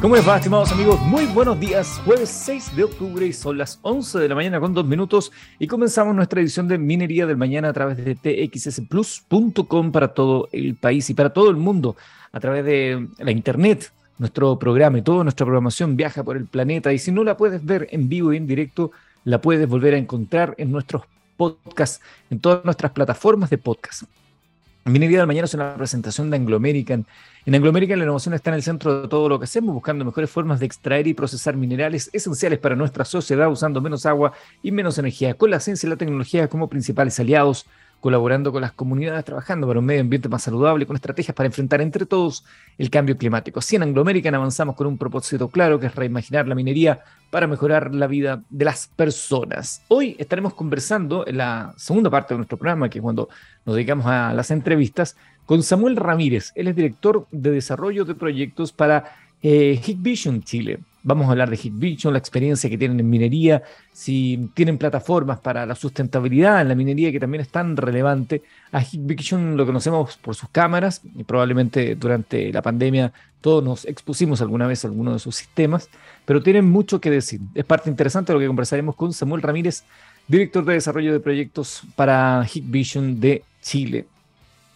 ¿Cómo les va, estimados amigos? Muy buenos días. Jueves 6 de octubre y son las 11 de la mañana con dos minutos y comenzamos nuestra edición de Minería del Mañana a través de txsplus.com para todo el país y para todo el mundo a través de la internet. Nuestro programa y toda nuestra programación viaja por el planeta y si no la puedes ver en vivo y en directo, la puedes volver a encontrar en nuestros podcasts, en todas nuestras plataformas de podcast. Minería del Mañana es una presentación de Anglo American. En Anglo American la innovación está en el centro de todo lo que hacemos, buscando mejores formas de extraer y procesar minerales esenciales para nuestra sociedad, usando menos agua y menos energía, con la ciencia y la tecnología como principales aliados colaborando con las comunidades, trabajando para un medio ambiente más saludable, con estrategias para enfrentar entre todos el cambio climático. Así en Anglo American avanzamos con un propósito claro, que es reimaginar la minería para mejorar la vida de las personas. Hoy estaremos conversando en la segunda parte de nuestro programa, que es cuando nos dedicamos a las entrevistas, con Samuel Ramírez. Él es director de desarrollo de proyectos para eh, Vision Chile. Vamos a hablar de Vision, la experiencia que tienen en minería, si tienen plataformas para la sustentabilidad en la minería, que también es tan relevante. A Vision lo conocemos por sus cámaras y probablemente durante la pandemia todos nos expusimos alguna vez a alguno de sus sistemas, pero tienen mucho que decir. Es parte interesante lo que conversaremos con Samuel Ramírez, director de desarrollo de proyectos para Vision de Chile.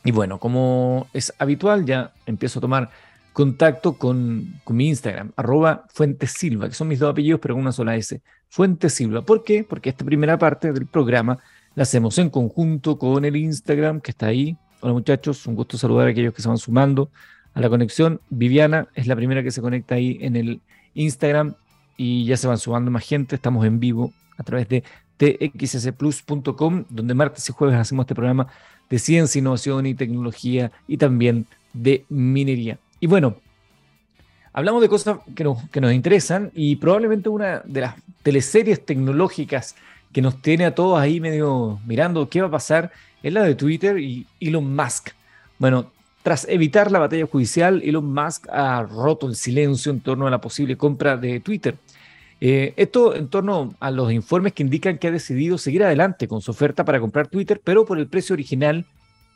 Y bueno, como es habitual, ya empiezo a tomar contacto con, mi Instagram, arroba Fuentesilva, que son mis dos apellidos, pero una sola S. Fuentesilva. ¿Por qué? Porque esta primera parte del programa la hacemos en conjunto con el Instagram que está ahí. Hola muchachos, un gusto saludar a aquellos que se van sumando a la conexión. Viviana es la primera que se conecta ahí en el Instagram y ya se van sumando más gente. Estamos en vivo a través de txsplus.com, donde martes y jueves hacemos este programa de ciencia, innovación y tecnología y también de minería. Y bueno, hablamos de cosas que nos, interesan y probablemente una de las teleseries tecnológicas que nos tiene a todos ahí medio mirando qué va a pasar es la de Twitter y Elon Musk. Bueno, tras evitar la batalla judicial, Elon Musk ha roto el silencio en torno a la posible compra de Twitter. Eh, esto en torno a los informes que indican que ha decidido seguir adelante con su oferta para comprar Twitter, pero por el precio original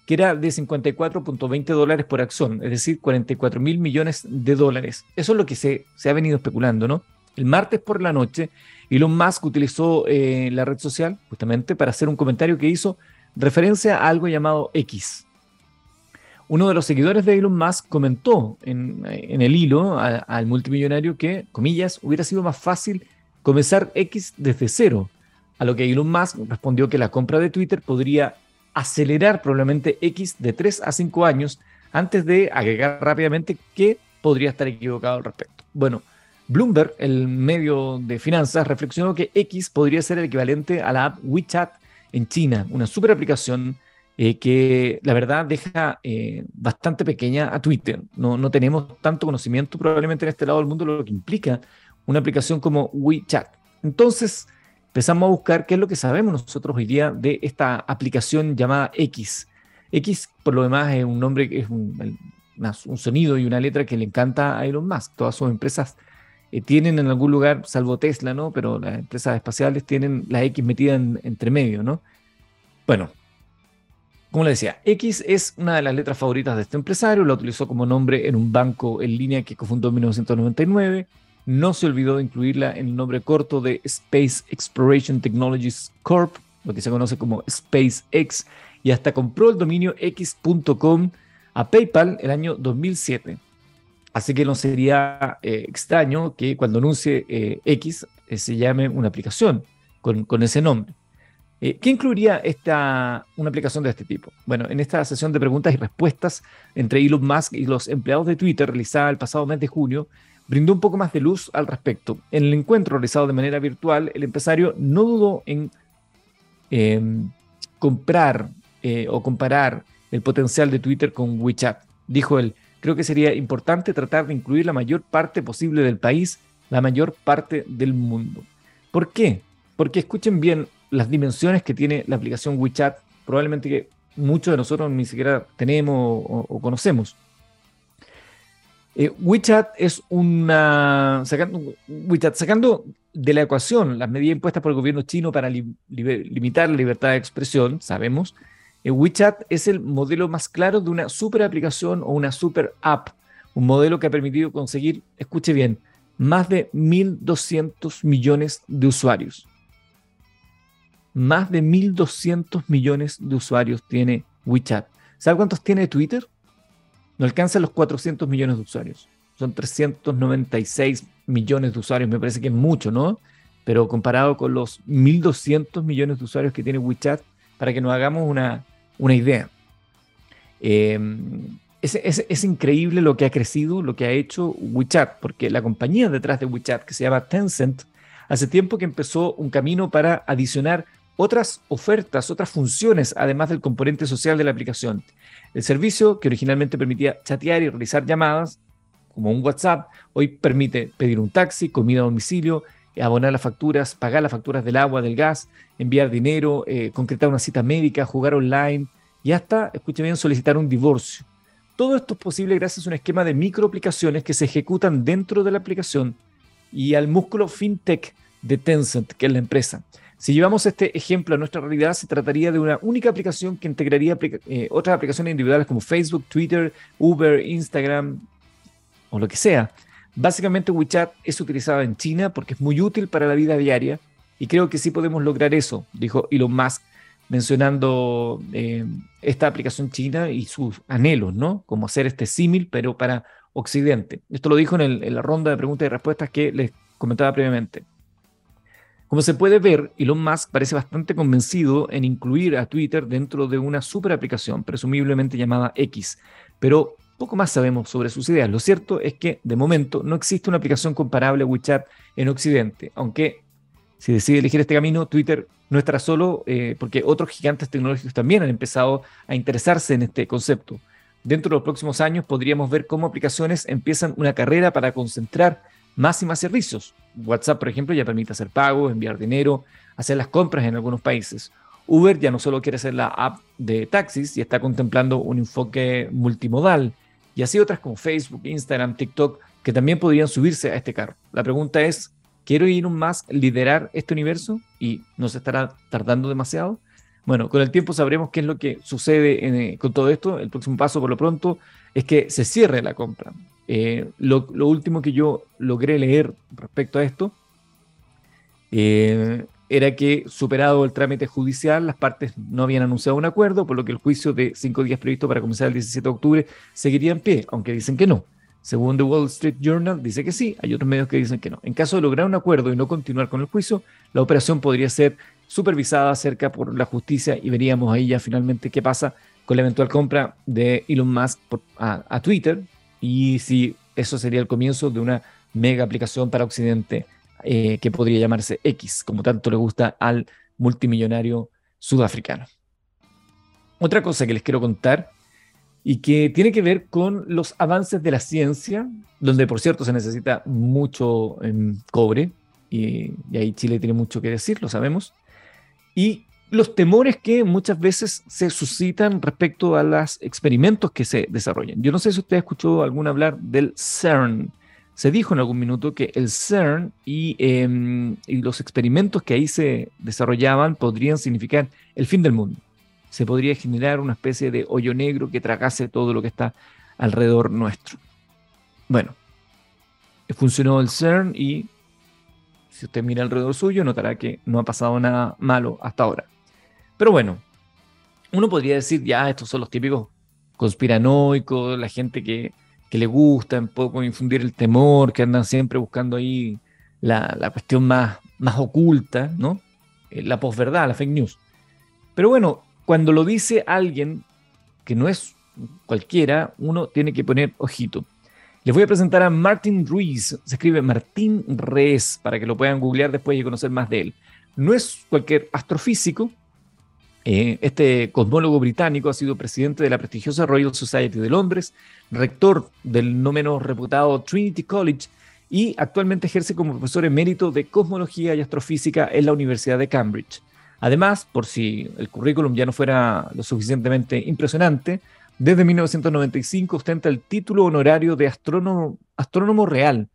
que era de 54.20 dólares por acción, es decir, 44 mil millones de dólares. Eso es lo que se, se, ha venido especulando, ¿no? El martes por la noche, Elon Musk utilizó eh, la red social justamente para hacer un comentario que hizo referencia a algo llamado X. Uno de los seguidores de Elon Musk comentó en, el hilo al multimillonario que, comillas, hubiera sido más fácil comenzar X desde cero, a lo que Elon Musk respondió que la compra de Twitter podría acelerar probablemente X de 3 a 5 años antes de agregar rápidamente que podría estar equivocado al respecto. Bueno, Bloomberg, el medio de finanzas, reflexionó que X podría ser el equivalente a la app WeChat en China, una super aplicación eh, que la verdad deja eh, bastante pequeña a Twitter. No, no tenemos tanto conocimiento probablemente en este lado del mundo lo que implica una aplicación como WeChat. Entonces, empezamos a buscar qué es lo que sabemos nosotros hoy día de esta aplicación llamada X. X, por lo demás, es un nombre es un, sonido y una letra que le encanta a Elon Musk. Todas sus empresas eh, tienen en algún lugar, salvo Tesla, ¿no? Pero las empresas espaciales tienen la X metida entre medio, ¿no? Bueno, como le decía, X es una de las letras favoritas de este empresario, lo utilizó como nombre en un banco en línea que cofundó en 1999 no se olvidó de incluirla en el nombre corto de Space Exploration Technologies Corp, lo que se conoce como SpaceX, y hasta compró el dominio x.com a PayPal el año 2007. Así que no sería eh, extraño que cuando anuncie eh, X eh, se llame una aplicación con, ese nombre. ¿Qué incluiría esta, una aplicación de este tipo? Bueno, en esta sesión de preguntas y respuestas entre Elon Musk y los empleados de Twitter realizada el pasado mes de junio, brindó un poco más de luz al respecto. En el encuentro realizado de manera virtual, el empresario no dudó en em, comprar eh, o comparar el potencial de Twitter con WeChat. Dijo él, creo que sería importante tratar de incluir la mayor parte posible del país, la mayor parte del mundo. ¿Por qué? Porque escuchen bien las dimensiones que tiene la aplicación WeChat, probablemente que muchos de nosotros ni siquiera tenemos o conocemos. Eh, WeChat es una. Sacando, WeChat, sacando de la ecuación las medidas impuestas por el gobierno chino para limitar la libertad de expresión, sabemos, eh, WeChat es el modelo más claro de una super aplicación o una super app. un modelo que ha permitido conseguir, escuche bien, más de 1.200 millones de usuarios. Más de 1.200 millones de usuarios tiene WeChat. ¿Sabe cuántos tiene Twitter? No alcanza los 400 millones de usuarios. Son 396 millones de usuarios. Me parece que es mucho, ¿no? Pero comparado con los 1.200 millones de usuarios que tiene WeChat, para que nos hagamos una, una idea. Eh, es, increíble lo que ha crecido, lo que ha hecho WeChat, porque la compañía detrás de WeChat, que se llama Tencent, hace tiempo que empezó un camino para adicionar otras ofertas, otras funciones, además del componente social de la aplicación. El servicio, que originalmente permitía chatear y realizar llamadas, como un WhatsApp, hoy permite pedir un taxi, comida a domicilio, abonar las facturas, pagar las facturas del agua, del gas, enviar dinero, eh, concretar una cita médica, jugar online y hasta, escuche bien, solicitar un divorcio. Todo esto es posible gracias a un esquema de microaplicaciones que se ejecutan dentro de la aplicación y al músculo fintech de Tencent, que es la empresa. Si llevamos este ejemplo a nuestra realidad, se trataría de una única aplicación que integraría eh, otras aplicaciones individuales como Facebook, Twitter, Uber, Instagram o lo que sea. Básicamente WeChat es utilizado en China porque es muy útil para la vida diaria y creo que sí podemos lograr eso, dijo Elon Musk mencionando eh, esta aplicación china y sus anhelos, ¿no? Como hacer este símil, pero para Occidente. Esto lo dijo en, la ronda de preguntas y respuestas que les comentaba previamente. Como se puede ver, Elon Musk parece bastante convencido en incluir a Twitter dentro de una super aplicación, presumiblemente llamada X, pero poco más sabemos sobre sus ideas. Lo cierto es que, de momento, no existe una aplicación comparable a WeChat en Occidente, aunque si decide elegir este camino, Twitter no estará solo eh, porque otros gigantes tecnológicos también han empezado a interesarse en este concepto. Dentro de los próximos años podríamos ver cómo aplicaciones empiezan una carrera para concentrar más y más servicios. WhatsApp, por ejemplo, ya permite hacer pagos, enviar dinero, hacer las compras en algunos países. Uber ya no solo quiere ser la app de taxis y está contemplando un enfoque multimodal. Y así otras como Facebook, Instagram, TikTok, que también podrían subirse a este carro. La pregunta es, ¿Quiero Elon Musk liderar este universo y no se estará tardando demasiado? Bueno, con el tiempo sabremos qué es lo que sucede eh, con todo esto. El próximo paso, por lo pronto, es que se cierre la compra. Eh, lo, último que yo logré leer respecto a esto eh, era que, superado el trámite judicial, las partes no habían anunciado un acuerdo, por lo que el juicio de cinco días previsto para comenzar el 17 de octubre seguiría en pie, aunque dicen que no. Según The Wall Street Journal, dice que sí, hay otros medios que dicen que no. En caso de lograr un acuerdo y no continuar con el juicio, la operación podría ser supervisada cerca por la justicia y veríamos ahí ya finalmente qué pasa con la eventual compra de Elon Musk a, Twitter y si eso sería el comienzo de una mega aplicación para Occidente eh, que podría llamarse X, como tanto le gusta al multimillonario sudafricano. Otra cosa que les quiero contar y que tiene que ver con los avances de la ciencia, donde por cierto se necesita mucho em, cobre, y, ahí Chile tiene mucho que decir, lo sabemos, y los temores que muchas veces se suscitan respecto a los experimentos que se desarrollan. Yo no sé si usted escuchó algún hablar del CERN. Se dijo en algún minuto que el CERN y, em, y los experimentos que ahí se desarrollaban podrían significar el fin del mundo se podría generar una especie de hoyo negro que tragase todo lo que está alrededor nuestro. Bueno, funcionó el CERN y si usted mira alrededor suyo notará que no ha pasado nada malo hasta ahora. Pero bueno, uno podría decir, ya, estos son los típicos conspiranoicos, la gente que, le gusta un poco infundir el temor, que andan siempre buscando ahí la, la cuestión más, más oculta, ¿no? Eh, la posverdad, la fake news. Pero bueno, cuando lo dice alguien que no es cualquiera, uno tiene que poner ojito. Les voy a presentar a Martin Ruiz, se escribe Martín Rees, para que lo puedan googlear después y conocer más de él. No es cualquier astrofísico, eh, este cosmólogo británico ha sido presidente de la prestigiosa Royal Society de Londres, rector del no menos reputado Trinity College y actualmente ejerce como profesor emérito de cosmología y astrofísica en la Universidad de Cambridge. Además, por si el currículum ya no fuera lo suficientemente impresionante, desde 1995 ostenta el título honorario de astrónomo, astrónomo real,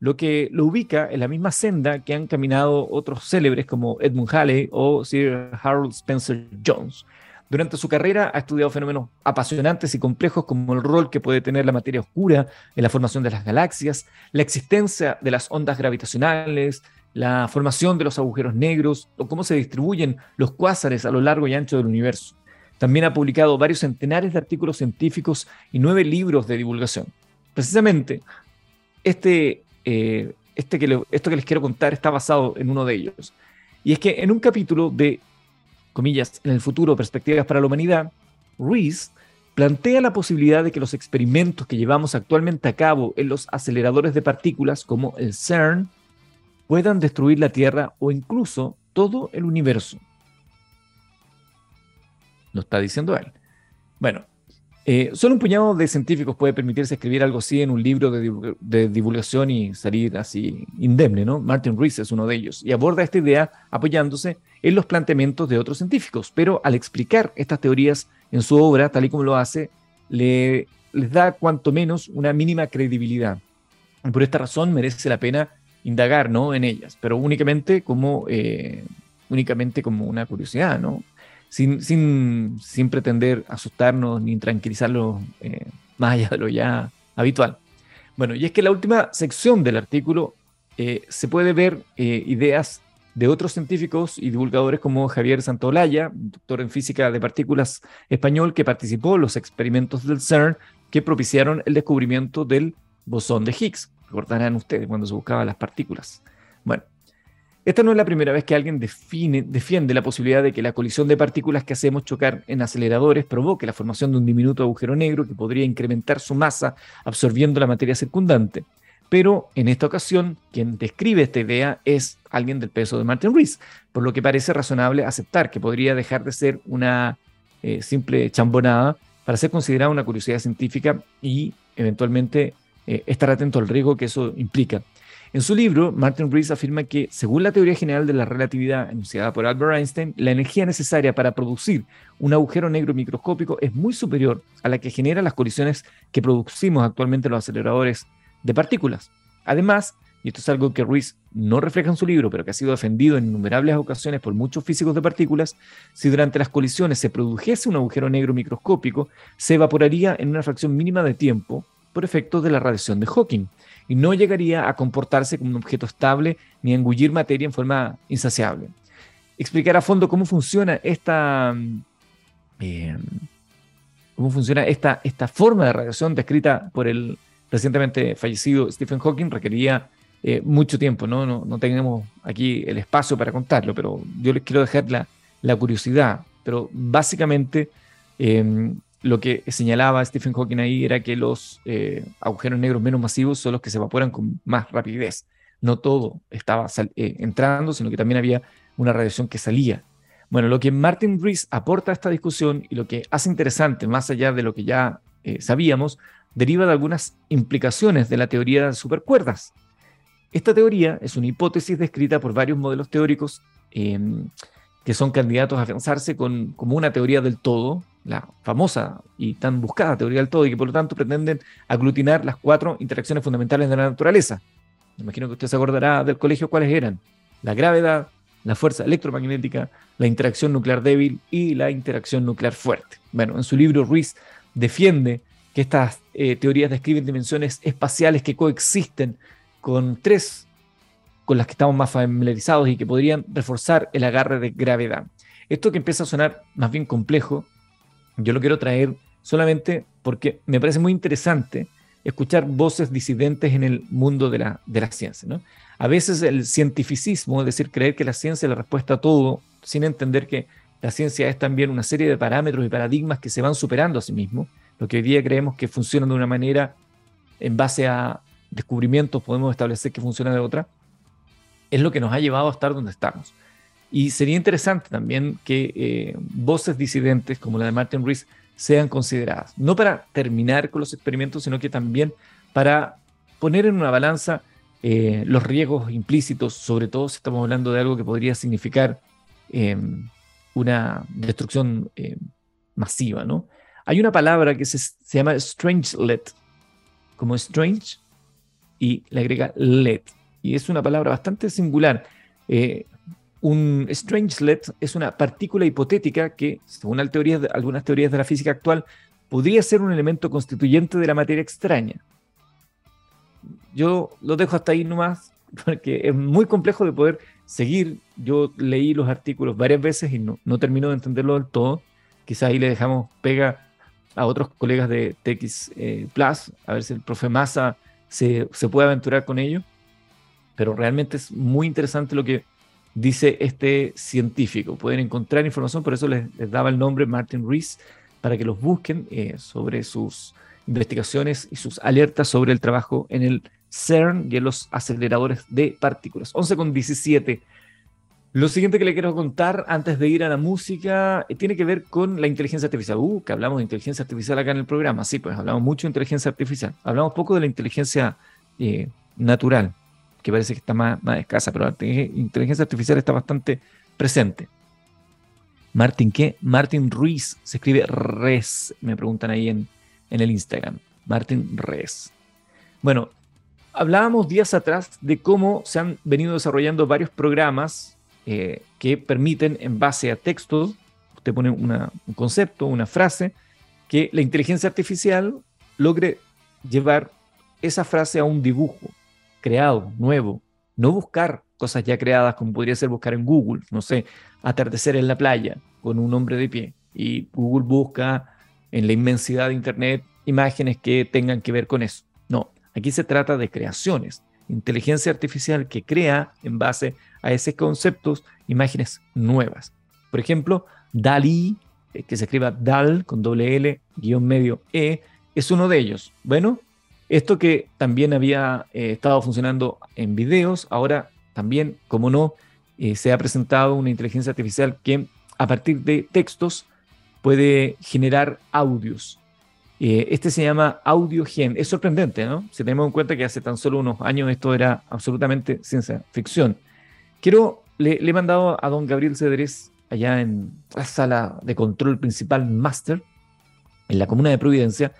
lo que lo ubica en la misma senda que han caminado otros célebres como Edmund Halley o Sir Harold Spencer Jones. Durante su carrera ha estudiado fenómenos apasionantes y complejos como el rol que puede tener la materia oscura en la formación de las galaxias, la existencia de las ondas gravitacionales, la formación de los agujeros negros o cómo se distribuyen los cuásares a lo largo y ancho del universo. También ha publicado varios centenares de artículos científicos y nueve libros de divulgación. Precisamente, este, eh, este que esto que les quiero contar está basado en uno de ellos. Y es que en un capítulo de comillas, en el futuro, perspectivas para la humanidad, Rees plantea la posibilidad de que los experimentos que llevamos actualmente a cabo en los aceleradores de partículas como el CERN puedan destruir la Tierra o incluso todo el universo. Lo está diciendo él. Bueno, eh, solo un puñado de científicos puede permitirse escribir algo así en un libro de, divulgación y salir así indemne, ¿no? Martin Rees es uno de ellos y aborda esta idea apoyándose en los planteamientos de otros científicos, pero al explicar estas teorías en su obra, tal y como lo hace, le, les da cuanto menos una mínima credibilidad. Por esta razón merece la pena indagar ¿no? en ellas, pero únicamente como, eh, únicamente como una curiosidad, ¿no? Sin, sin, sin pretender asustarnos ni tranquilizarlos eh, más allá de lo ya habitual. Bueno, y es que la última sección del artículo eh, se puede ver eh, ideas de otros científicos y divulgadores como Javier Santolaya, doctor en física de partículas español, que participó en los experimentos del CERN que propiciaron el descubrimiento del bosón de Higgs. Recordarán ustedes cuando se buscaban las partículas. Bueno, esta no es la primera vez que alguien define, defiende la posibilidad de que la colisión de partículas que hacemos chocar en aceleradores provoque la formación de un diminuto agujero negro que podría incrementar su masa absorbiendo la materia circundante. Pero en esta ocasión, quien describe esta idea es alguien del peso de Martin Rees, por lo que parece razonable aceptar que podría dejar de ser una eh, simple chambonada para ser considerada una curiosidad científica y eventualmente eh, estar atento al riesgo que eso implica. En su libro, Martin Rees afirma que, según la teoría general de la relatividad enunciada por Albert Einstein, la energía necesaria para producir un agujero negro microscópico es muy superior a la que genera las colisiones que producimos actualmente los aceleradores de partículas. Además, y esto es algo que Rees no refleja en su libro, pero que ha sido defendido en innumerables ocasiones por muchos físicos de partículas, si durante las colisiones se produjese un agujero negro microscópico, se evaporaría en una fracción mínima de tiempo por efecto de la radiación de Hawking y no llegaría a comportarse como un objeto estable ni a engullir materia en forma insaciable. Explicar a fondo cómo funciona esta, eh, cómo funciona esta, esta forma de radiación descrita por el recientemente fallecido Stephen Hawking requería eh, mucho tiempo, ¿no? ¿no? No, tenemos aquí el espacio para contarlo, pero yo les quiero dejar la, la curiosidad. Pero básicamente eh, lo que señalaba Stephen Hawking ahí era que los eh, agujeros negros menos masivos son los que se evaporan con más rapidez. No todo estaba eh, entrando, sino que también había una radiación que salía. Bueno, lo que Martin Rees aporta a esta discusión y lo que hace interesante, más allá de lo que ya eh, sabíamos, deriva de algunas implicaciones de la teoría de supercuerdas. Esta teoría es una hipótesis descrita por varios modelos teóricos em, que son candidatos a afianzarse con, como una teoría del todo, la famosa y tan buscada teoría del todo, y que por lo tanto pretenden aglutinar las cuatro interacciones fundamentales de la naturaleza. Me imagino que usted se acordará del colegio cuáles eran. La gravedad, la fuerza electromagnética, la interacción nuclear débil y la interacción nuclear fuerte. Bueno, en su libro Ruiz defiende que estas eh, teorías describen dimensiones espaciales que coexisten con tres con las que estamos más familiarizados y que podrían reforzar el agarre de gravedad. Esto que empieza a sonar más bien complejo yo lo quiero traer solamente porque me parece muy interesante escuchar voces disidentes en el mundo de la, de la ciencia. ¿no? A veces el cientificismo, es decir, creer que la ciencia es la respuesta a todo, sin entender que la ciencia es también una serie de parámetros y paradigmas que se van superando a sí mismos, lo que hoy día creemos que funciona de una manera en base a descubrimientos, podemos establecer que funciona de otra, es lo que nos ha llevado a estar donde estamos. Y sería interesante también que eh, voces disidentes como la de Martin Rees sean consideradas, no para terminar con los experimentos, sino que también para poner en una balanza eh, los riesgos implícitos, sobre todo si estamos hablando de algo que podría significar em, una destrucción em, masiva. ¿no? Hay una palabra que se, se llama strangelet, como strange, y le agrega let, y es una palabra bastante singular. Eh, un strangelet es una partícula hipotética que, según algunas teorías de la física actual, podría ser un elemento constituyente de la materia extraña. Yo lo dejo hasta ahí nomás, porque es muy complejo de poder seguir. Yo leí los artículos varias veces y no, no termino de entenderlo del todo. Quizás ahí le dejamos pega a otros colegas de TX eh, Plus, a ver si el profe Massa se, se puede aventurar con ello. Pero realmente es muy interesante lo que dice este científico. Pueden encontrar información, por eso les, daba el nombre Martin Rees, para que los busquen eh, sobre sus investigaciones y sus alertas sobre el trabajo en el CERN y en los aceleradores de partículas. 11 con 17. Lo siguiente que le quiero contar antes de ir a la música eh, tiene que ver con la inteligencia artificial. Uh, que hablamos de inteligencia artificial acá en el programa. Sí, pues hablamos mucho de inteligencia artificial. Hablamos poco de la inteligencia eh, natural que parece que está más, más escasa, pero la inteligencia artificial está bastante presente. Martin, ¿qué? Martin Ruiz, se escribe Res, me preguntan ahí en, en el Instagram. Martin Res. Bueno, hablábamos días atrás de cómo se han venido desarrollando varios programas eh, que permiten, en base a textos, usted pone un concepto, una frase, que la inteligencia artificial logre llevar esa frase a un dibujo, creado, nuevo. No buscar cosas ya creadas como podría ser buscar en Google, no sé, atardecer en la playa con un hombre de pie. Y Google busca en la inmensidad de Internet imágenes que tengan que ver con eso. No, aquí se trata de creaciones. Inteligencia artificial que crea en base a esos conceptos imágenes nuevas. Por ejemplo, DALI, eh, que se escriba DAL con doble L, guion medio E, es uno de ellos. Bueno, esto que también había eh, estado funcionando en videos, ahora también, como no, eh, se ha presentado una inteligencia artificial que a partir de textos puede generar audios. Eh, este se llama AudioGen. Es sorprendente, ¿no? Si tenemos en cuenta que hace tan solo unos años esto era absolutamente ciencia ficción. Quiero, le, le he mandado a don Gabriel Cedrés allá en la sala de control principal Master, en la comuna de Providencia,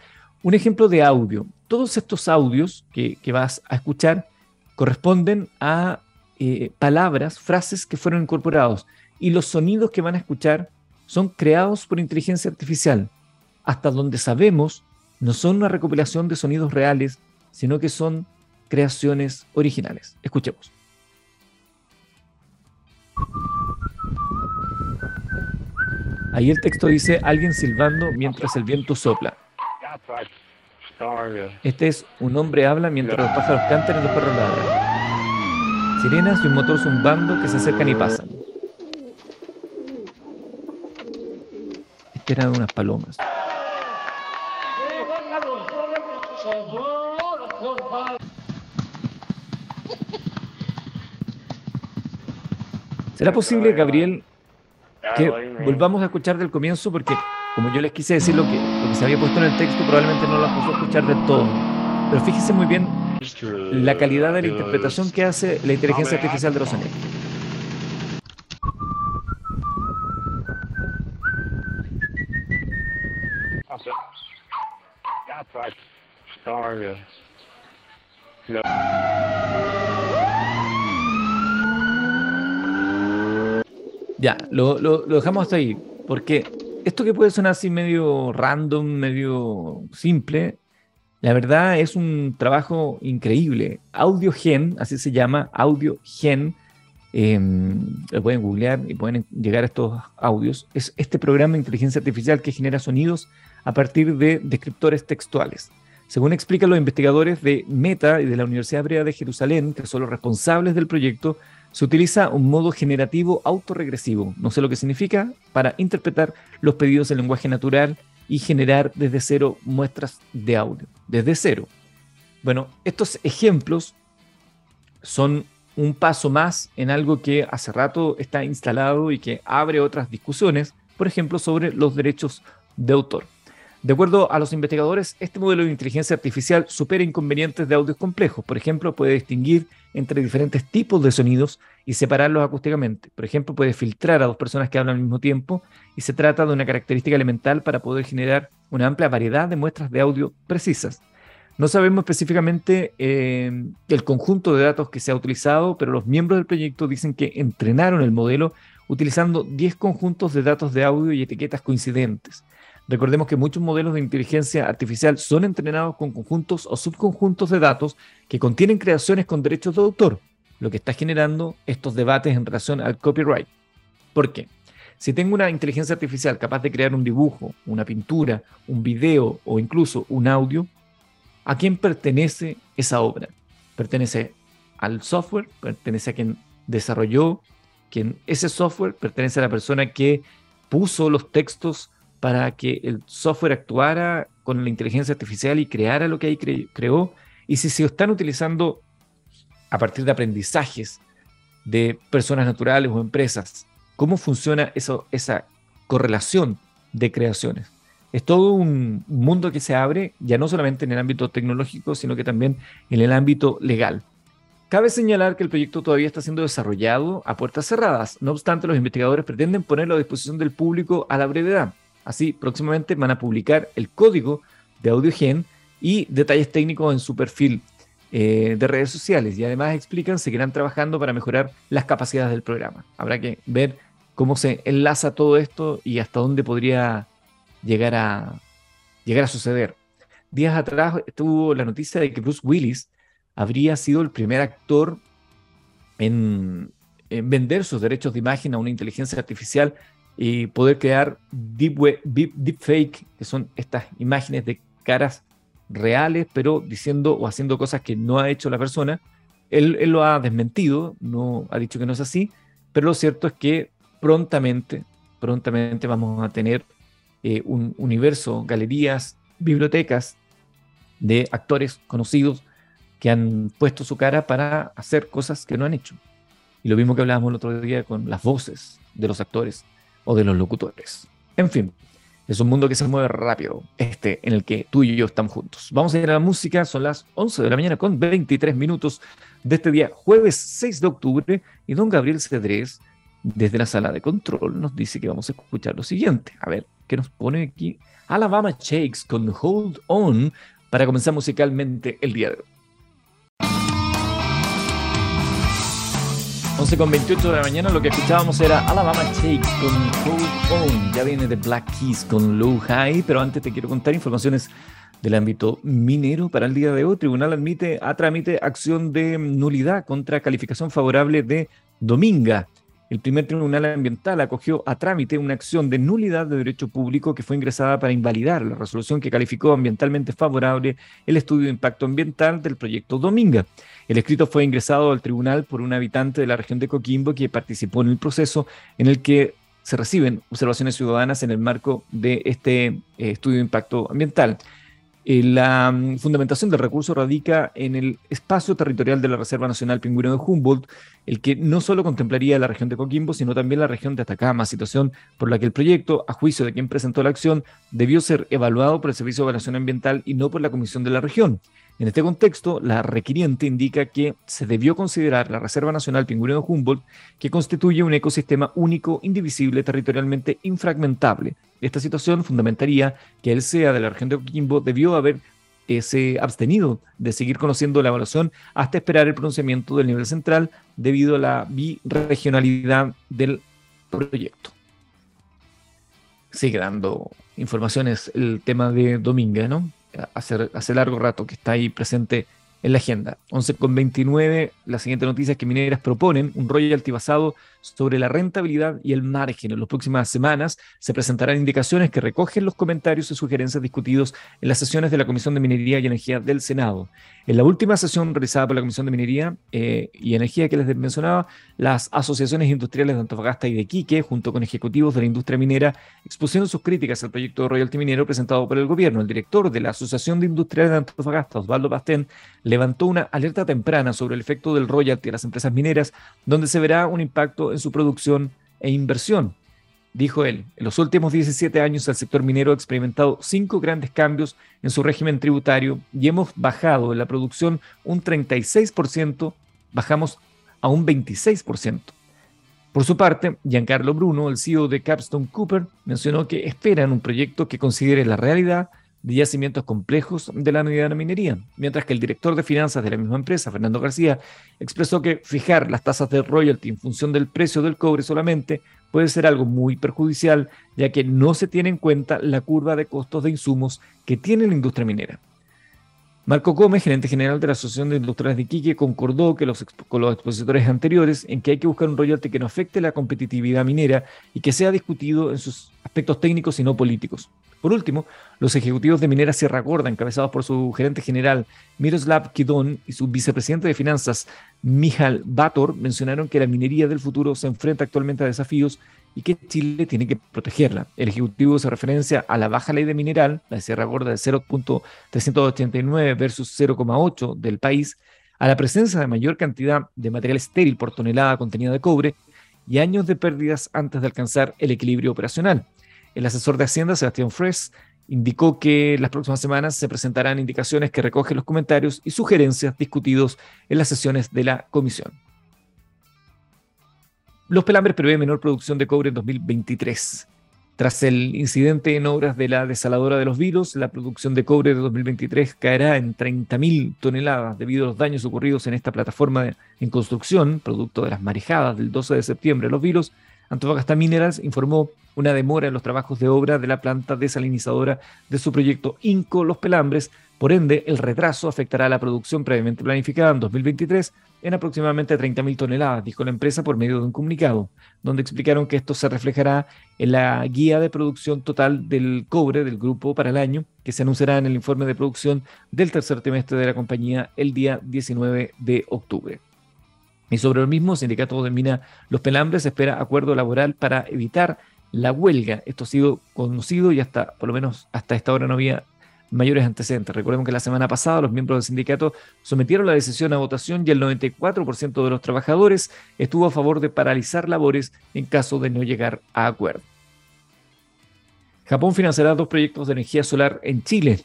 un ejemplo de audio. Todos estos audios que, vas a escuchar corresponden a eh, palabras, frases que fueron incorporados y los sonidos que van a escuchar son creados por inteligencia artificial. Hasta donde sabemos, no son una recopilación de sonidos reales, sino que son creaciones originales. Escuchemos. Ahí el texto dice alguien silbando mientras el viento sopla. Este es un hombre habla mientras los pájaros cantan y los perros ladran. Sirenas y un motor zumbando que se acercan y pasan. Este eran unas palomas. ¿Será posible, Gabriel, que volvamos a escuchar del comienzo? Porque como yo les quise decir lo que, se había puesto en el texto, probablemente no lo puso a escuchar de todo. Pero fíjese muy bien la calidad de la interpretación que hace la inteligencia artificial de los sonidos. Ya, lo, lo, lo dejamos hasta ahí, porque esto que puede sonar así medio random, medio simple, la verdad es un trabajo increíble. AudioGen, así se llama, AudioGen, eh, lo pueden googlear y pueden llegar a estos audios. Es este programa de inteligencia artificial que genera sonidos a partir de descriptores textuales. Según explican los investigadores de Meta y de la Universidad Hebrea de Jerusalén, que son los responsables del proyecto, se utiliza un modo generativo autorregresivo, no sé lo que significa, para interpretar los pedidos en lenguaje natural y generar desde cero muestras de audio. Desde cero. Bueno, estos ejemplos son un paso más en algo que hace rato está instalado y que abre otras discusiones, por ejemplo, sobre los derechos de autor. De acuerdo a los investigadores, este modelo de inteligencia artificial supera inconvenientes de audios complejos. Por ejemplo, puede distinguir entre diferentes tipos de sonidos y separarlos acústicamente. Por ejemplo, puede filtrar a dos personas que hablan al mismo tiempo y se trata de una característica elemental para poder generar una amplia variedad de muestras de audio precisas. No sabemos específicamente eh, el conjunto de datos que se ha utilizado, pero los miembros del proyecto dicen que entrenaron el modelo utilizando 10 conjuntos de datos de audio y etiquetas coincidentes. Recordemos que muchos modelos de inteligencia artificial son entrenados con conjuntos o subconjuntos de datos que contienen creaciones con derechos de autor, lo que está generando estos debates en relación al copyright. ¿Por qué? Si tengo una inteligencia artificial capaz de crear un dibujo, una pintura, un video o incluso un audio, ¿a quién pertenece esa obra? ¿Pertenece al software? ¿Pertenece a quien desarrolló? ¿Quién? Ese software pertenece a la persona que puso los textos para que el software actuara con la inteligencia artificial y creara lo que ahí creó. Y si se están utilizando a partir de aprendizajes de personas naturales o empresas, ¿cómo funciona esa correlación de creaciones? Es todo un mundo que se abre ya no solamente en el ámbito tecnológico, sino que también en el ámbito legal. Cabe señalar que el proyecto todavía está siendo desarrollado a puertas cerradas. No obstante, los investigadores pretenden ponerlo a disposición del público a la brevedad. Así, próximamente van a publicar el código de AudioGen y detalles técnicos en su perfil eh, de redes sociales. Y además explican, seguirán trabajando para mejorar las capacidades del programa. Habrá que ver cómo se enlaza todo esto y hasta dónde podría llegar a, llegar a suceder. Días atrás estuvo la noticia de que Bruce Willis habría sido el primer actor en, en vender sus derechos de imagen a una inteligencia artificial y poder crear deep, deep, fake, que son estas imágenes de caras reales, pero diciendo o haciendo cosas que no ha hecho la persona. Él, él, lo ha desmentido, no ha dicho que no es así, pero lo cierto es que prontamente, prontamente vamos a tener eh, un universo, galerías, bibliotecas de actores conocidos que han puesto su cara para hacer cosas que no han hecho. Y lo mismo que hablábamos el otro día con las voces de los actores o de los locutores. En fin, es un mundo que se mueve rápido, este en el que tú y yo estamos juntos. Vamos a ir a la música, son las 11 de la mañana con 23 minutos de este día, jueves 6 de octubre, y don Gabriel Cedrés, desde la sala de control, nos dice que vamos a escuchar lo siguiente. A ver, ¿qué nos pone aquí? Alabama Shakes con Hold On para comenzar musicalmente el día de hoy. 11 con 28 de la mañana lo que escuchábamos era Alabama Shakes con Hold On. Ya viene de Black Keys con Low High, pero antes te quiero contar informaciones del ámbito minero para el día de hoy. Tribunal admite a trámite acción de nulidad contra calificación favorable de Dominga. El primer tribunal ambiental acogió a trámite una acción de nulidad de derecho público que fue ingresada para invalidar la resolución que calificó ambientalmente favorable el estudio de impacto ambiental del proyecto Dominga. El escrito fue ingresado al tribunal por un habitante de la región de Coquimbo que participó en el proceso en el que se reciben observaciones ciudadanas en el marco de este eh, estudio de impacto ambiental. Eh, la mm, fundamentación del recurso radica en el espacio territorial de la Reserva Nacional Pingüino de Humboldt, el que no solo contemplaría la región de Coquimbo, sino también la región de Atacama, situación por la que el proyecto, a juicio de quien presentó la acción, debió ser evaluado por el Servicio de Evaluación Ambiental y no por la Comisión de la región. En este contexto, la requiriente indica que se debió considerar la Reserva Nacional Pingüino Humboldt, que constituye un ecosistema único, indivisible, territorialmente infragmentable. Esta situación fundamentaría que el SEA de la región de Coquimbo debió haber se abstenido de seguir conociendo la evaluación hasta esperar el pronunciamiento del nivel central debido a la biregionalidad del proyecto. Sigue dando informaciones el tema de Dominga, ¿no? Hace, hace largo rato que está ahí presente en la agenda. 11 con 29, la siguiente noticia es que mineras proponen un royalty basado sobre la rentabilidad y el margen. En las próximas semanas se presentarán indicaciones que recogen los comentarios y sugerencias discutidos en las sesiones de la Comisión de Minería y Energía del Senado. En la última sesión realizada por la Comisión de Minería eh, y Energía que les mencionaba, las asociaciones industriales de Antofagasta y de Quique, junto con ejecutivos de la industria minera, expusieron sus críticas al proyecto de royalty minero presentado por el gobierno. El director de la Asociación de Industriales de Antofagasta, Osvaldo Pastén, levantó una alerta temprana sobre el efecto del royalty a las empresas mineras, donde se verá un impacto en su producción e inversión. Dijo él, en los últimos 17 años el sector minero ha experimentado cinco grandes cambios en su régimen tributario y hemos bajado la producción un 36%, bajamos a un 26%. Por su parte, Giancarlo Bruno, el CEO de Capstone Cooper, mencionó que esperan un proyecto que considere la realidad, de yacimientos complejos de la unidad de minería, mientras que el director de finanzas de la misma empresa, Fernando García, expresó que fijar las tasas de royalty en función del precio del cobre solamente puede ser algo muy perjudicial, ya que no se tiene en cuenta la curva de costos de insumos que tiene la industria minera. Marco Gómez, gerente general de la Asociación de Industriales de Iquique, concordó que los, con los expositores anteriores en que hay que buscar un royalty que no afecte la competitividad minera y que sea discutido en sus aspectos técnicos y no políticos. Por último, los ejecutivos de Minera Sierra Gorda, encabezados por su gerente general Miroslav Kidon y su vicepresidente de finanzas Mijal Bator, mencionaron que la minería del futuro se enfrenta actualmente a desafíos y que Chile tiene que protegerla. El Ejecutivo se referencia a la baja ley de mineral, la Sierra Gorda de 0.389 versus 0.8 del país, a la presencia de mayor cantidad de material estéril por tonelada contenida de cobre y años de pérdidas antes de alcanzar el equilibrio operacional. El asesor de Hacienda, Sebastián Fres, indicó que las próximas semanas se presentarán indicaciones que recogen los comentarios y sugerencias discutidos en las sesiones de la comisión. Los Pelambres prevé menor producción de cobre en 2023. Tras el incidente en obras de la desaladora de los Vilos, la producción de cobre de 2023 caerá en 30.000 toneladas debido a los daños ocurridos en esta plataforma en construcción, producto de las marejadas del 12 de septiembre. Los Vilos, Antofagasta Minerals informó una demora en los trabajos de obra de la planta desalinizadora de su proyecto INCO Los Pelambres. Por ende, el retraso afectará a la producción previamente planificada en 2023 en aproximadamente 30.000 toneladas, dijo la empresa por medio de un comunicado, donde explicaron que esto se reflejará en la guía de producción total del cobre del grupo para el año, que se anunciará en el informe de producción del tercer trimestre de la compañía el día 19 de octubre. Y sobre lo mismo, sindicato de Mina Los Pelambres espera acuerdo laboral para evitar la huelga. Esto ha sido conocido y hasta, por lo menos hasta esta hora no había mayores antecedentes. Recordemos que la semana pasada los miembros del sindicato sometieron la decisión a votación y el 94% de los trabajadores estuvo a favor de paralizar labores en caso de no llegar a acuerdo. Japón financiará dos proyectos de energía solar en Chile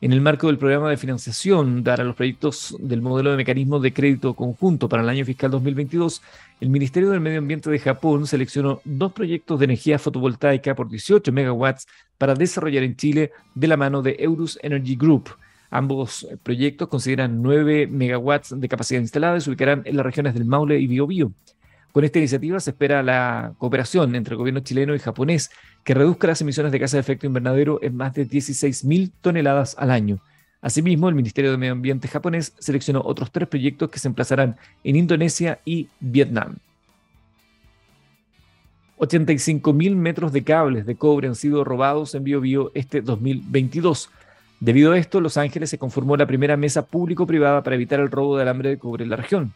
en el marco del programa de financiación dar a los proyectos del modelo de mecanismo de crédito conjunto para el año fiscal 2022, el Ministerio del Medio Ambiente de Japón seleccionó dos proyectos de energía fotovoltaica por 18 megawatts para desarrollar en Chile de la mano de Eurus Energy Group. Ambos proyectos consideran 9 megawatts de capacidad instalada y se ubicarán en las regiones del Maule y Biobío. Con esta iniciativa se espera la cooperación entre el gobierno chileno y japonés que reduzca las emisiones de gases de efecto invernadero en más de 16.000 toneladas al año. Asimismo, el Ministerio de Medio Ambiente japonés seleccionó otros tres proyectos que se emplazarán en Indonesia y Vietnam. 85.000 metros de cables de cobre han sido robados en BioBio este 2022. Debido a esto, Los Ángeles se conformó la primera mesa público-privada para evitar el robo de alambre de cobre en la región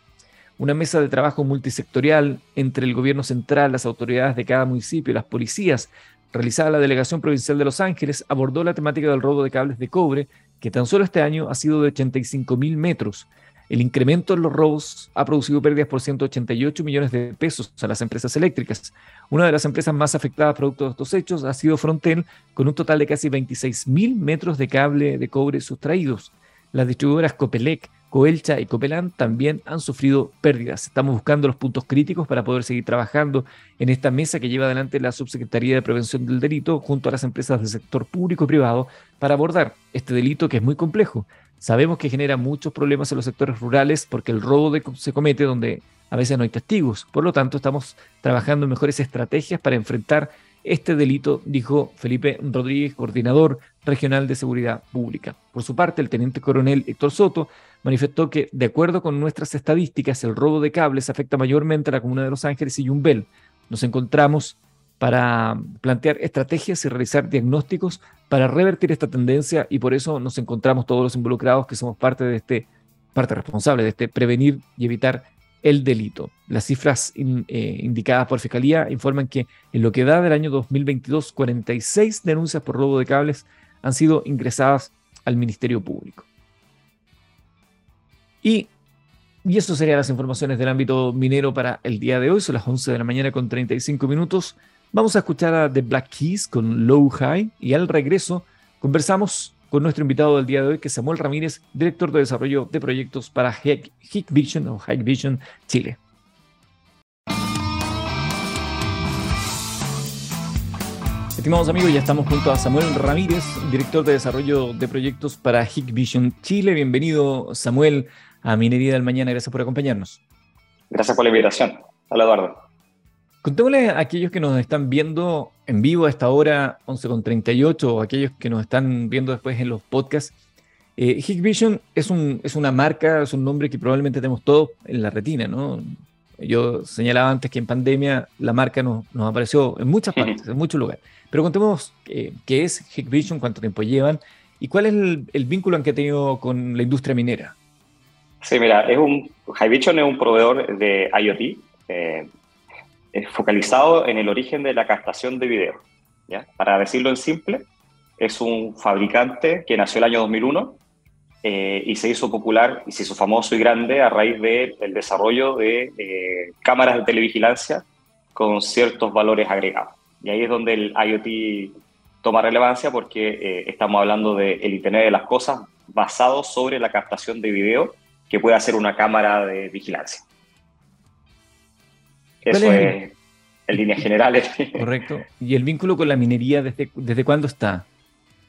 una mesa de trabajo multisectorial entre el gobierno central, las autoridades de cada municipio y las policías, realizada la Delegación Provincial de Los Ángeles, abordó la temática del robo de cables de cobre, que tan solo este año ha sido de 85 mil metros. El incremento en los robos ha producido pérdidas por 188 millones de pesos a las empresas eléctricas. Una de las empresas más afectadas producto de estos hechos ha sido Frontel, con un total de casi 26 mil metros de cable de cobre sustraídos. Las distribuidoras Copelec, Coelcha y Copelán también han sufrido pérdidas. Estamos buscando los puntos críticos para poder seguir trabajando en esta mesa que lleva adelante la Subsecretaría de Prevención del Delito junto a las empresas del sector público y privado para abordar este delito que es muy complejo. Sabemos que genera muchos problemas en los sectores rurales porque el robo se comete donde a veces no hay testigos. Por lo tanto, estamos trabajando en mejores estrategias para enfrentar este delito, dijo Felipe Rodríguez, coordinador regional de seguridad pública. Por su parte, el teniente coronel Héctor Soto manifestó que, de acuerdo con nuestras estadísticas, el robo de cables afecta mayormente a la comuna de Los Ángeles y Yumbel. Nos encontramos para plantear estrategias y realizar diagnósticos para revertir esta tendencia y por eso nos encontramos todos los involucrados que somos parte de este, parte responsable de este prevenir y evitar el delito. Las cifras eh, indicadas por Fiscalía informan que en lo que da del año 2022, 46 denuncias por robo de cables han sido ingresadas al Ministerio Público. Y, y eso serían las informaciones del ámbito minero para el día de hoy. Son las 11 de la mañana con 35 minutos. Vamos a escuchar a The Black Keys con Low High y al regreso conversamos con nuestro invitado del día de hoy, que es Samuel Ramírez, director de desarrollo de proyectos para Vision o Vision Chile. Estimados amigos, ya estamos junto a Samuel Ramírez, director de desarrollo de proyectos para Hikvision Chile. Bienvenido, Samuel, a Minería del Mañana. Gracias por acompañarnos. Gracias por la invitación. Hola, Eduardo. Contémosle a aquellos que nos están viendo en vivo a esta hora, 11.38, o aquellos que nos están viendo después en los podcasts. Eh, Hikvision es, un, es una marca, es un nombre que probablemente tenemos todos en la retina, ¿no? Yo señalaba antes que en pandemia la marca nos, nos apareció en muchas partes, en muchos lugares. Pero contemos eh, qué es Hikvision, cuánto tiempo llevan y cuál es el, vínculo que ha tenido con la industria minera. Sí, mira, es un, Hikvision es un proveedor de IoT eh, focalizado en el origen de la captación de video. ¿ya? Para decirlo en simple, es un fabricante que nació el año 2001 eh, y se hizo popular y se hizo famoso y grande a raíz del desarrollo de eh, cámaras de televigilancia con ciertos valores agregados. Y ahí es donde el IoT toma relevancia porque eh, estamos hablando del el Internet de las Cosas basado sobre la captación de video que puede hacer una cámara de vigilancia. Eso es, en líneas generales. Correcto. ¿Y el vínculo con la minería desde, desde cuándo está?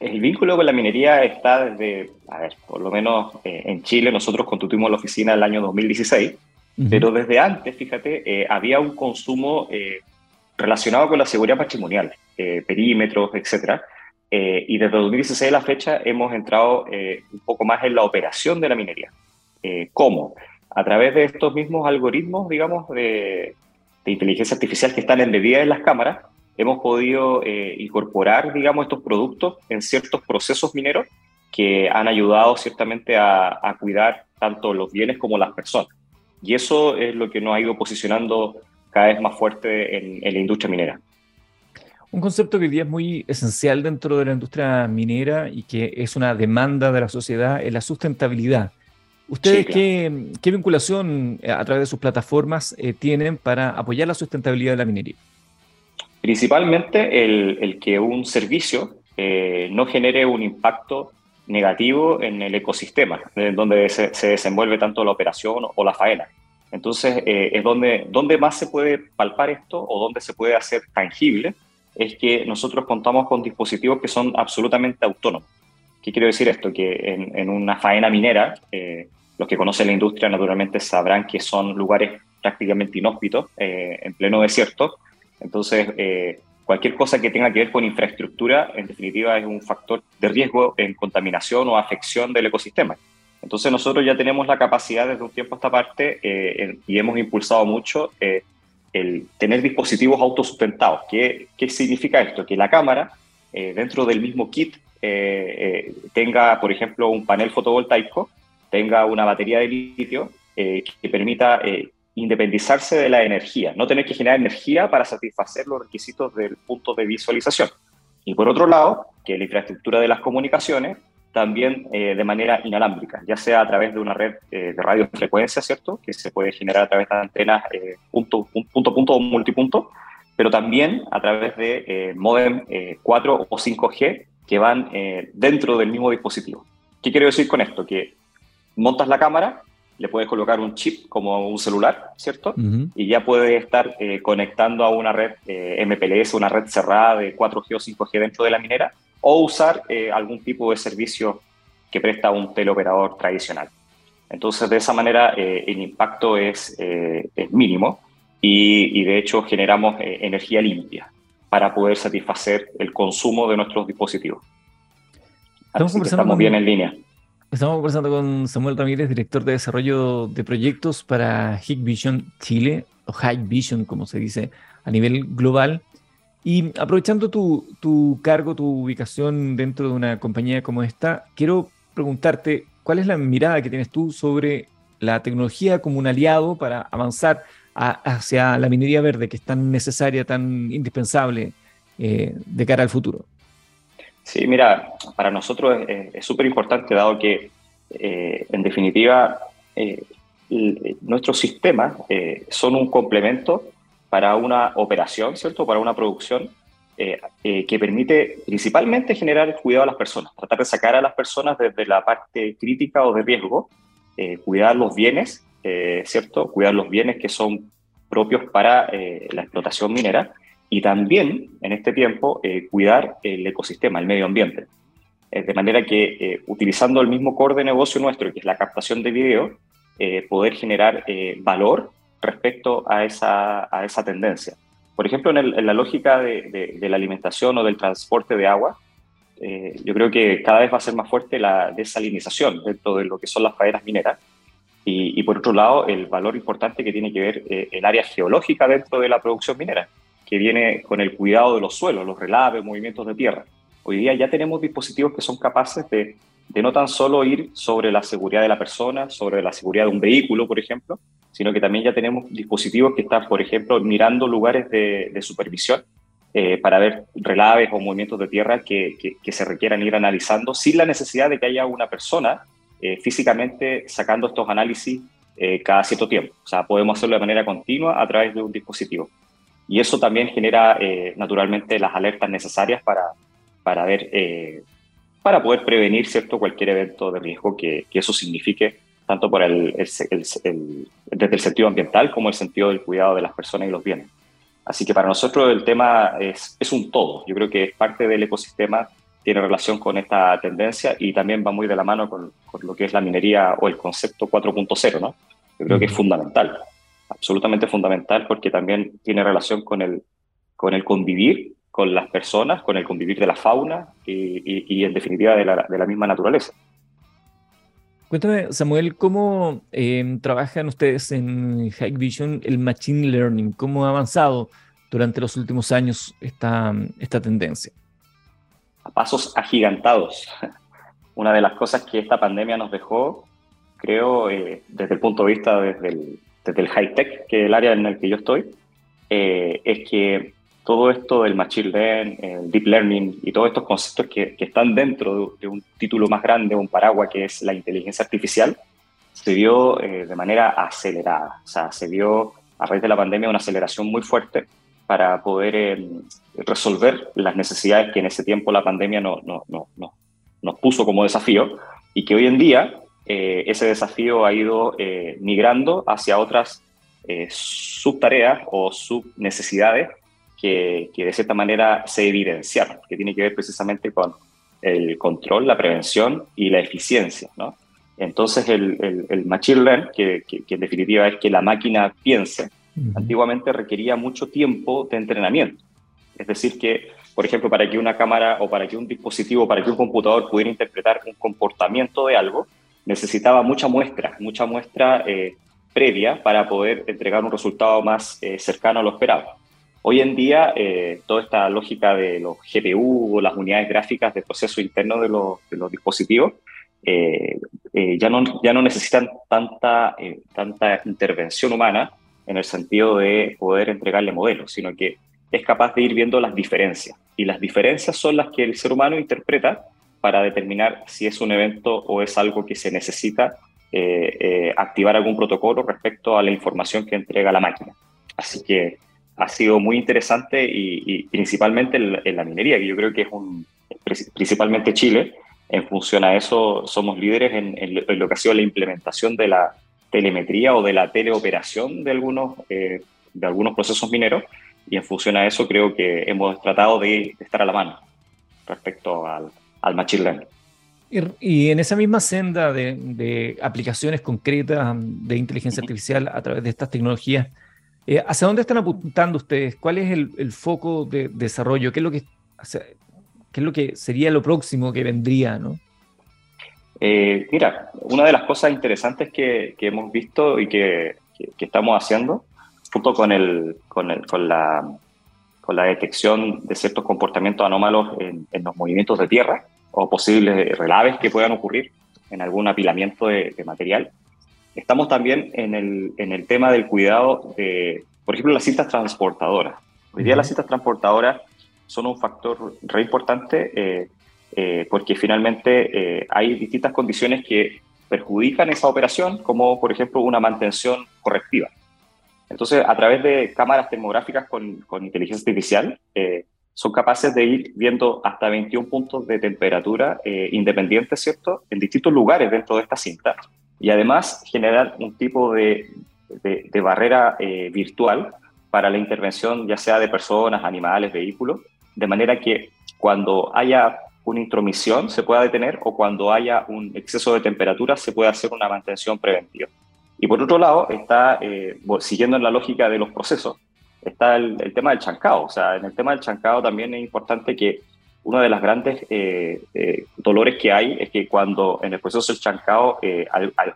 El vínculo con la minería está desde, a ver, por lo menos eh, en Chile nosotros constituimos la oficina el año 2016, pero desde antes, fíjate, eh, había un consumo eh, relacionado con la seguridad patrimonial, perímetros, etcétera. y desde 2016 a la fecha hemos entrado un poco más en la operación de la minería. ¿Cómo? A través de estos mismos algoritmos, digamos, de, de inteligencia artificial que están embebidas en las cámaras, hemos podido eh, incorporar, digamos, estos productos en ciertos procesos mineros que han ayudado ciertamente a, cuidar tanto los bienes como las personas. Y eso es lo que nos ha ido posicionando cada vez más fuerte en, en la industria minera. Un concepto que hoy día es muy esencial dentro de la industria minera y que es una demanda de la sociedad es la sustentabilidad. ¿Ustedes qué, qué, vinculación eh, a través de sus plataformas eh, tienen para apoyar la sustentabilidad de la minería? Principalmente el, que un servicio eh, no genere un impacto negativo en el ecosistema, en donde se, desenvuelve tanto la operación o la faena. Entonces, eh, es donde, más se puede palpar esto o donde se puede hacer tangible, es que nosotros contamos con dispositivos que son absolutamente autónomos. ¿Qué quiero decir esto? Que en, una faena minera, eh, los que conocen la industria naturalmente sabrán que son lugares prácticamente inhóspitos, en pleno desierto, entonces, eh, cualquier cosa que tenga que ver con infraestructura, en definitiva, es un factor de riesgo en contaminación o afección del ecosistema. Entonces, nosotros ya tenemos la capacidad desde un tiempo a esta parte eh, y hemos impulsado mucho eh, el tener dispositivos autosustentados. ¿Qué, ¿Qué significa esto? Que la cámara, dentro del mismo kit, tenga, por ejemplo, un panel fotovoltaico, tenga una batería de litio que permita independizarse de la energía, no tener que generar energía para satisfacer los requisitos del punto de visualización. Y por otro lado, que la infraestructura de las comunicaciones también eh, de manera inalámbrica, ya sea a través de una red eh, de radiofrecuencia, ¿cierto? Que se puede generar a través de antenas eh, punto, punto, punto o multipunto, pero también a través de modem 4 o 5G que van dentro del mismo dispositivo. ¿Qué quiero decir con esto? Que montas la cámara le puedes colocar un chip como un celular, ¿cierto? Y ya puede estar eh, conectando a una red eh, MPLS, una red cerrada de 4G o 5G dentro de la minera, o usar eh, algún tipo de servicio que presta un teleoperador tradicional. Entonces, de esa manera, el impacto es, es mínimo y, y, de hecho generamos energía limpia para poder satisfacer el consumo de nuestros dispositivos. Estamos, estamos bien en línea. Estamos conversando con Samuel Ramírez, director de desarrollo de proyectos para Hikvision Chile, o Hikvision como se dice a nivel global. Y aprovechando tu, tu, cargo, tu ubicación dentro de una compañía como esta, quiero preguntarte cuál es la mirada que tienes tú sobre la tecnología como un aliado para avanzar hacia la minería verde que es tan necesaria, tan indispensable eh, de cara al futuro. Sí, mira, para nosotros es súper importante, dado que, eh, en definitiva, eh, nuestros sistemas eh, son un complemento para una operación, ¿cierto? Para una producción que permite principalmente generar el cuidado a las personas, tratar de sacar a las personas desde la parte crítica o de riesgo, cuidar los bienes, ¿cierto? Cuidar los bienes que son propios para la explotación minera y también en este tiempo cuidar el ecosistema, el medio ambiente. de manera que utilizando el mismo core de negocio nuestro, que es la captación de video, poder generar valor respecto a esa, a esa tendencia. Por ejemplo, en, la lógica de, la alimentación o del transporte de agua, eh, yo creo que cada vez va a ser más fuerte la desalinización dentro de lo que son las faenas mineras. Y, por otro lado, el valor importante que tiene que ver eh, el área geológica dentro de la producción minera, que viene con el cuidado de los suelos, los relaves, movimientos de tierra. Hoy día ya tenemos dispositivos que son capaces de, de no tan solo ir sobre la seguridad de la persona, sobre la seguridad de un vehículo, por ejemplo, sino que también ya tenemos dispositivos que están, por ejemplo, mirando lugares de, supervisión eh, para ver relaves o movimientos de tierra que, que, se requieran ir analizando sin la necesidad de que haya una persona eh, físicamente sacando estos análisis eh, cada cierto tiempo. O sea, podemos hacerlo de manera continua a través de un dispositivo. Y eso también genera naturalmente las alertas necesarias para, para ver, para poder prevenir cierto cualquier evento de riesgo que, que eso signifique tanto por el, desde el sentido ambiental como el sentido del cuidado de las personas y los bienes. Así que para nosotros el tema es, es un todo. Yo creo que es parte del ecosistema, tiene relación con esta tendencia y también va muy de la mano con, con lo que es la minería o el concepto 4.0, ¿no? Yo creo que es fundamental, absolutamente fundamental porque también tiene relación con el, con el convivir con las personas, con el convivir de la fauna y, y, en definitiva de la, de la misma naturaleza. Cuéntame, Samuel, ¿cómo em, trabajan ustedes en Hikvision el Machine Learning? ¿Cómo ha avanzado durante los últimos años esta, esta tendencia? A pasos agigantados. Una de las cosas que esta pandemia nos dejó, creo, eh, desde el punto de vista desde el, desde el high-tech, que es el área en el que yo estoy, eh, es que todo esto del machine learning, el deep learning y todos estos conceptos que, están dentro de, un título más grande, un paraguas que es la inteligencia artificial, se vio eh, de manera acelerada. O sea, se vio a raíz de la pandemia una aceleración muy fuerte para poder eh, resolver las necesidades que en ese tiempo la pandemia no, no, no, nos puso como desafío y que hoy en día eh, ese desafío ha ido migrando hacia otras subtareas o subnecesidades que, de cierta manera se evidenciaron, que tiene que ver precisamente con el control, la prevención y la eficiencia. ¿no? Entonces, el, el, machine learning, que, en definitiva es que la máquina piense, antiguamente requería mucho tiempo de entrenamiento. Es decir, que, por ejemplo, para que una cámara o para que un dispositivo, para que un computador pudiera interpretar un comportamiento de algo, necesitaba mucha muestra, mucha muestra eh, previa para poder entregar un resultado más eh, cercano a lo esperado. Hoy en día, eh, toda esta lógica de los GPU o las unidades gráficas de proceso interno de los, dispositivos eh, eh, ya, no, ya no necesitan tanta, tanta intervención humana en el sentido de poder entregarle modelos, sino que es capaz de ir viendo las diferencias. Y las diferencias son las que el ser humano interpreta para determinar si es un evento o es algo que se necesita activar algún protocolo respecto a la información que entrega la máquina. Así que ha sido muy interesante y, principalmente en, la minería, que yo creo que es un, principalmente Chile, en función a eso somos líderes en, lo que ha sido la implementación de la telemetría o de la teleoperación de algunos, eh, de algunos procesos mineros y en función a eso creo que hemos tratado de, estar a la mano respecto al, al machine learning. Y, en esa misma senda de, de, aplicaciones concretas de inteligencia artificial a través de estas tecnologías, eh, ¿Hacia dónde están apuntando ustedes? ¿Cuál es el, foco de desarrollo? ¿Qué es, lo que, ¿Qué es lo que sería lo próximo que vendría? ¿no? Eh, mira, una de las cosas interesantes que, hemos visto y que, estamos haciendo, junto con, el, con, el, con, la, con la detección de ciertos comportamientos anómalos en, los movimientos de tierra o posibles relaves que puedan ocurrir en algún apilamiento de material, Estamos también en el, en el tema del cuidado de, por ejemplo, las cintas transportadoras. Hoy día las cintas transportadoras son un factor re importante eh, eh, porque finalmente eh, hay distintas condiciones que perjudican esa operación, como por ejemplo una mantención correctiva. Entonces, a través de cámaras termográficas con, con inteligencia artificial, son capaces de ir viendo hasta 21 puntos de temperatura independientes, ¿cierto?, en distintos lugares dentro de esta cinta y además generar un tipo de, de, barrera eh, virtual para la intervención ya sea de personas, animales, vehículos, de manera que cuando haya una intromisión se pueda detener o cuando haya un exceso de temperatura se pueda hacer una mantención preventiva. Y por otro lado, está, eh, siguiendo en la lógica de los procesos, está el, tema del chancado. O sea, en el tema del chancado también es importante que uno de los grandes eh, eh, dolores que hay es que cuando en el proceso del chancado,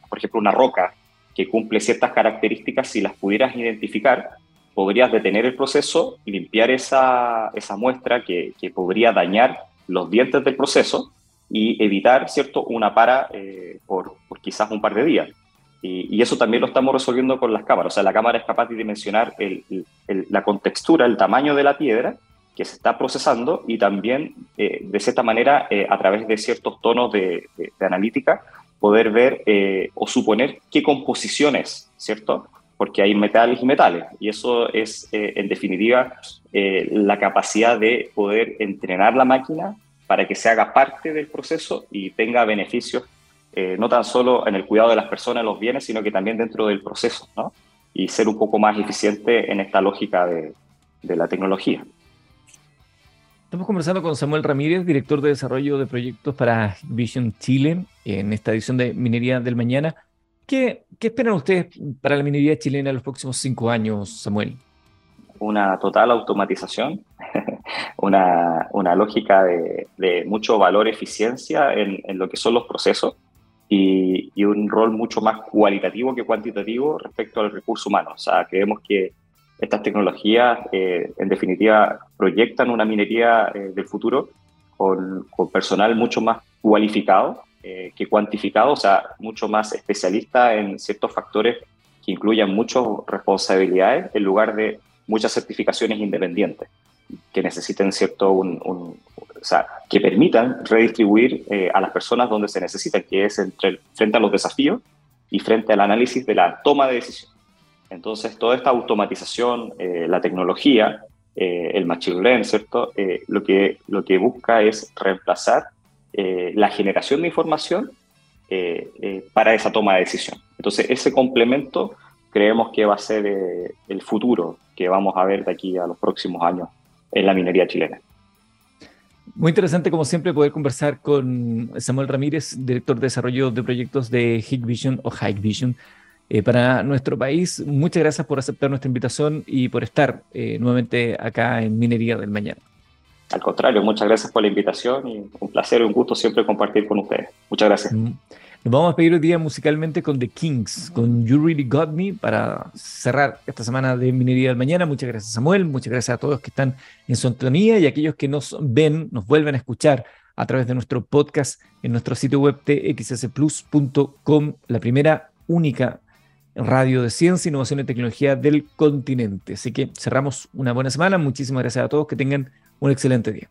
por ejemplo, una roca que cumple ciertas características, si las pudieras identificar, podrías detener el proceso, limpiar esa, esa muestra que, podría dañar los dientes del proceso y evitar, ¿cierto?, una para eh, por, quizás un par de días. Y, eso también lo estamos resolviendo con las cámaras. O sea, la cámara es capaz de dimensionar la contextura, el tamaño de la piedra que se está procesando y también, eh, de cierta manera, eh, a través de ciertos tonos de, analítica, poder ver o suponer qué composiciones, ¿cierto?, porque hay metales y metales. Y eso es, eh, en definitiva, eh, la capacidad de poder entrenar la máquina para que se haga parte del proceso y tenga beneficios, eh, no tan solo en el cuidado de las personas, los bienes, sino que también dentro del proceso, ¿no? Y ser un poco más eficiente en esta lógica de, de la tecnología. Estamos conversando con Samuel Ramírez, director de desarrollo de proyectos para Vision Chile, en esta edición de Minería del Mañana. ¿Qué, esperan ustedes para la minería chilena en los próximos cinco años, Samuel? Una total automatización, una, una, lógica de, de, mucho valor, eficiencia en, en, lo que son los procesos y, y, un rol mucho más cualitativo que cuantitativo respecto al recurso humano. O sea, creemos que estas tecnologías, eh, en definitiva, proyectan una minería eh, del futuro con, personal mucho más cualificado eh, que cuantificado, o sea, mucho más especialista en ciertos factores que incluyan muchas responsabilidades en lugar de muchas certificaciones independientes que necesiten cierto sea, que permitan redistribuir eh, a las personas donde se necesitan, que es entre, frente a los desafíos y frente al análisis de la toma de decisión. Entonces, toda esta automatización, eh, la tecnología, el machine learning, ¿cierto? lo, que, lo que busca es reemplazar eh, la generación de información eh, eh, para esa toma de decisión. Entonces, ese complemento creemos que va a ser el futuro que vamos a ver de aquí a los próximos años en la minería chilena. Muy interesante, como siempre, poder conversar con Samuel Ramírez, director de desarrollo de proyectos de Hikvision o Hikvision para nuestro país. Muchas gracias por aceptar nuestra invitación y por estar nuevamente acá en Minería del Mañana. Al contrario, muchas gracias por la invitación y un placer y un gusto siempre compartir con ustedes. Muchas gracias. Mm. Nos vamos a despedir hoy día musicalmente con The Kings, con You Really Got Me, para cerrar esta semana de Minería del Mañana. Muchas gracias, Samuel. Muchas gracias a todos que están en sintonía y aquellos que nos ven, nos vuelven a escuchar a través de nuestro podcast en nuestro sitio web txsplus.com, la primera, única radio de ciencia, innovación y tecnología del continente. Así que cerramos una buena semana. Muchísimas gracias a todos. Que tengan un excelente día.